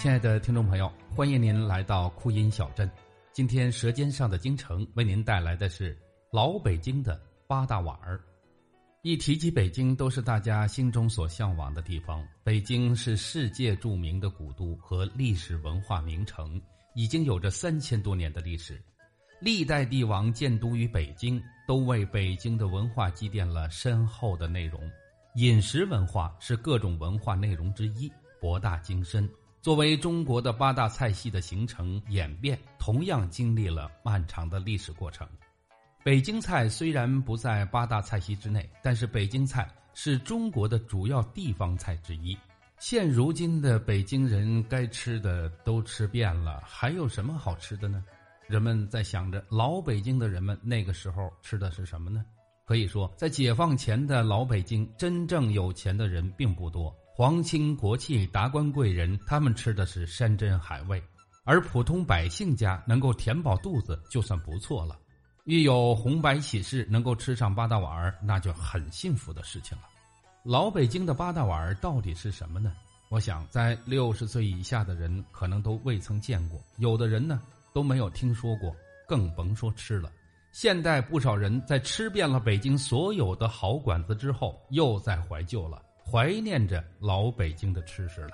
亲爱的听众朋友，欢迎您来到酷音小镇。今天《舌尖上的京城》为您带来的是老北京的八大碗儿。一提起北京，都是大家心中所向往的地方。北京是世界著名的古都和历史文化名城，已经有着三千多年的历史。历代帝王建都于北京，都为北京的文化积淀了深厚的内容。饮食文化是各种文化内容之一，博大精深。作为中国的八大菜系的形成演变，同样经历了漫长的历史过程。北京菜虽然不在八大菜系之内，但是北京菜是中国的主要地方菜之一。现如今的北京人，该吃的都吃遍了，还有什么好吃的呢？人们在想着老北京的人们那个时候吃的是什么呢？可以说，在解放前的老北京，真正有钱的人并不多。皇亲国戚、达官贵人，他们吃的是山珍海味，而普通百姓家能够填饱肚子就算不错了。遇有红白喜事，能够吃上八大碗儿，那就很幸福的事情了。老北京的八大碗儿到底是什么呢？我想，在六十岁以下的人可能都未曾见过，有的人呢都没有听说过，更甭说吃了。现代不少人在吃遍了北京所有的好馆子之后，又在怀旧了。怀念着老北京的吃食了。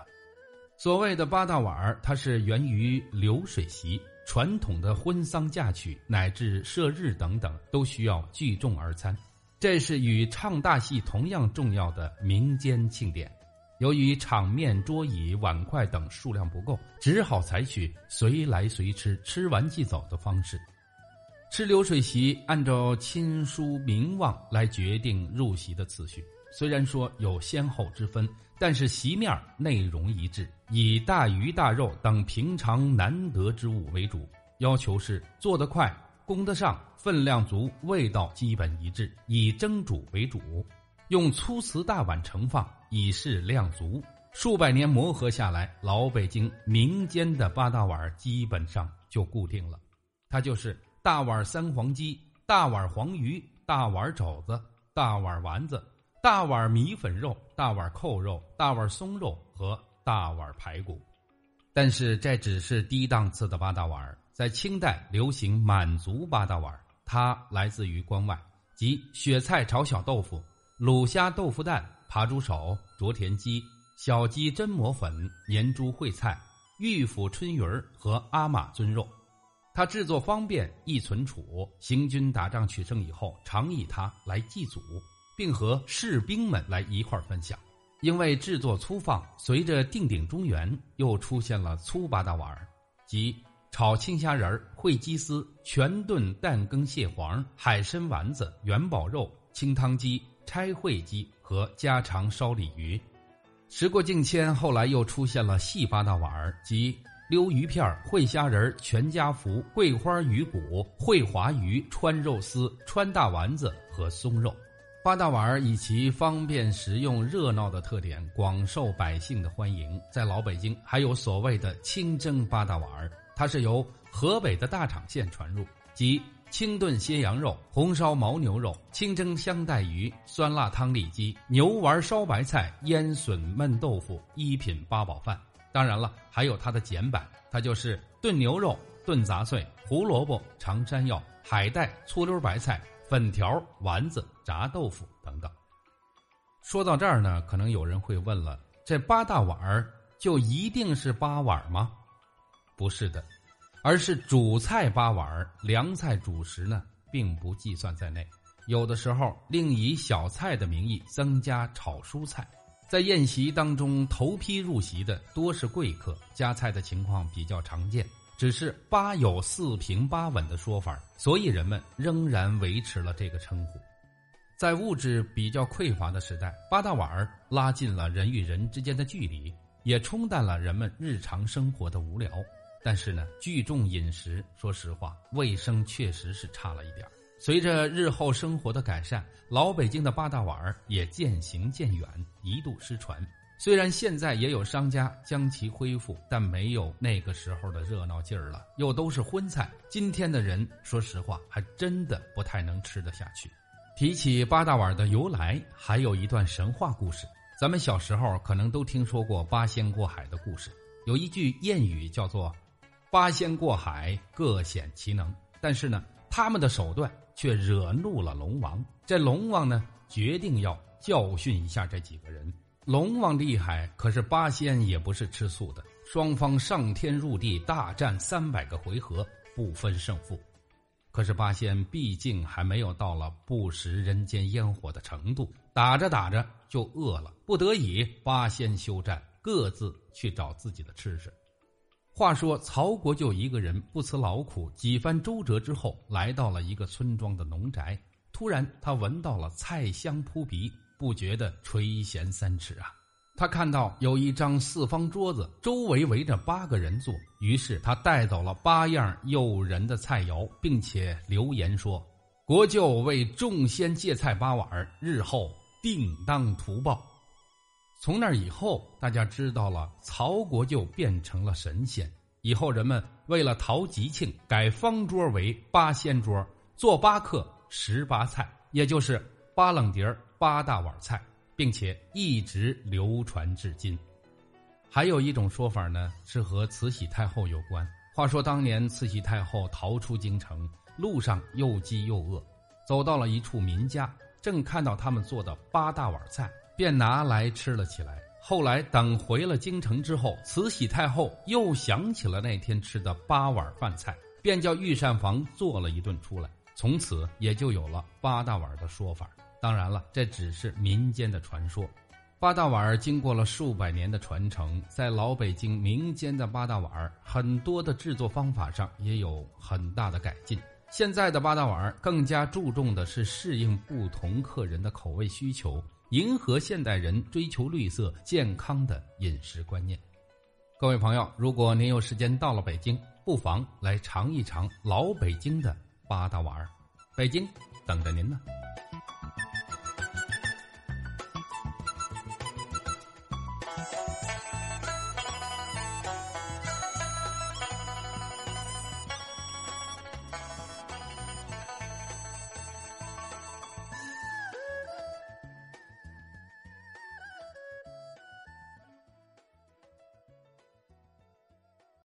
所谓的八大碗儿，它是源于流水席。传统的婚丧嫁娶乃至射日等等，都需要聚众而餐。这是与唱大戏同样重要的民间庆典。由于场面、桌椅、碗筷等数量不够，只好采取随来随吃、吃完即走的方式。吃流水席按照亲疏名望来决定入席的次序。虽然说有先后之分，但是席面内容一致，以大鱼大肉等平常难得之物为主，要求是做得快、供得上、分量足、味道基本一致，以蒸煮为主，用粗瓷大碗盛放，以示量足。数百年磨合下来，老北京民间的八大碗基本上就固定了，它就是大碗三黄鸡、大碗黄鱼、大碗肘子、大碗丸子。大碗米粉肉、大碗扣肉、大碗松肉和大碗排骨，但是这只是低档次的八大碗。在清代流行满族八大碗，它来自于关外，即雪菜炒小豆腐、卤虾豆腐蛋、扒猪手、灼田鸡、小鸡榛蘑粉、年猪烩菜、玉府春鱼儿和阿玛尊肉。它制作方便，易存储。行军打仗取胜以后，常以它来祭祖。并和士兵们来一块分享，因为制作粗放，随着定鼎中原，又出现了粗八大碗儿，即炒青虾仁儿、烩鸡丝、全炖蛋羹蟹黄、海参丸子、元宝肉、清汤鸡、拆烩鸡和家常烧鲤鱼。时过境迁，后来又出现了细八大碗儿，即溜鱼片、烩虾仁、全家福、桂花鱼骨、烩滑鱼、川肉丝、川大丸子和松肉。八大碗儿以其方便食用、热闹的特点，广受百姓的欢迎。在老北京，还有所谓的清蒸八大碗儿，它是由河北的大厂县传入，即清炖鲜羊肉、红烧牦牛肉、清蒸香带鱼、酸辣汤里脊、牛丸烧白菜、腌笋焖豆腐，一品八宝饭。当然了，还有它的简版，它就是炖牛肉、炖杂碎、胡萝卜、长山药、海带、醋溜白菜。粉条、丸子、炸豆腐等等。说到这儿呢，可能有人会问了：这八大碗儿就一定是八碗吗？不是的，而是主菜八碗，凉菜主食呢并不计算在内。有的时候另以小菜的名义增加炒蔬菜。在宴席当中，头批入席的多是贵客，加菜的情况比较常见。只是八有四平八稳的说法，所以人们仍然维持了这个称呼。在物质比较匮乏的时代，八大碗儿拉近了人与人之间的距离，也冲淡了人们日常生活的无聊。但是呢，聚众饮食，说实话，卫生确实是差了一点。随着日后生活的改善，老北京的八大碗儿也渐行渐远，一度失传。虽然现在也有商家将其恢复，但没有那个时候的热闹劲儿了。又都是荤菜，今天的人说实话还真的不太能吃得下去。提起八大碗的由来，还有一段神话故事。咱们小时候可能都听说过八仙过海的故事。有一句谚语叫做“八仙过海，各显其能”，但是呢，他们的手段却惹怒了龙王。这龙王呢，决定要教训一下这几个人。龙王厉害，可是八仙也不是吃素的。双方上天入地大战三百个回合，不分胜负。可是八仙毕竟还没有到了不食人间烟火的程度，打着打着就饿了，不得已八仙休战。各自去找自己的吃食。话说曹国舅一个人不辞劳苦，几番周折之后，来到了一个村庄的农宅。突然，他闻到了菜香扑鼻，不觉得垂涎三尺啊！他看到有一张四方桌子，周围围着八个人坐。于是他带走了八样诱人的菜肴，并且留言说：“国舅为众仙借菜八碗，日后定当图报。”从那以后，大家知道了曹国舅变成了神仙。以后人们为了讨吉庆，改方桌为八仙桌，做八客十八菜，也就是八冷碟八大碗菜，并且一直流传至今。还有一种说法呢，是和慈禧太后有关。话说当年慈禧太后逃出京城，路上又饥又饿，走到了一处民家，正看到他们做的八大碗菜。便拿来吃了起来。后来等回了京城之后，慈禧太后又想起了那天吃的八碗饭菜，便叫御膳房做了一顿出来。从此也就有了八大碗的说法。当然了，这只是民间的传说。八大碗儿经过了数百年的传承，在老北京民间的八大碗儿很多的制作方法上也有很大的改进。现在的八大碗儿更加注重的是适应不同客人的口味需求。迎合现代人追求绿色健康的饮食观念，各位朋友，如果您有时间到了北京，不妨来尝一尝老北京的八大碗儿，北京等着您呢。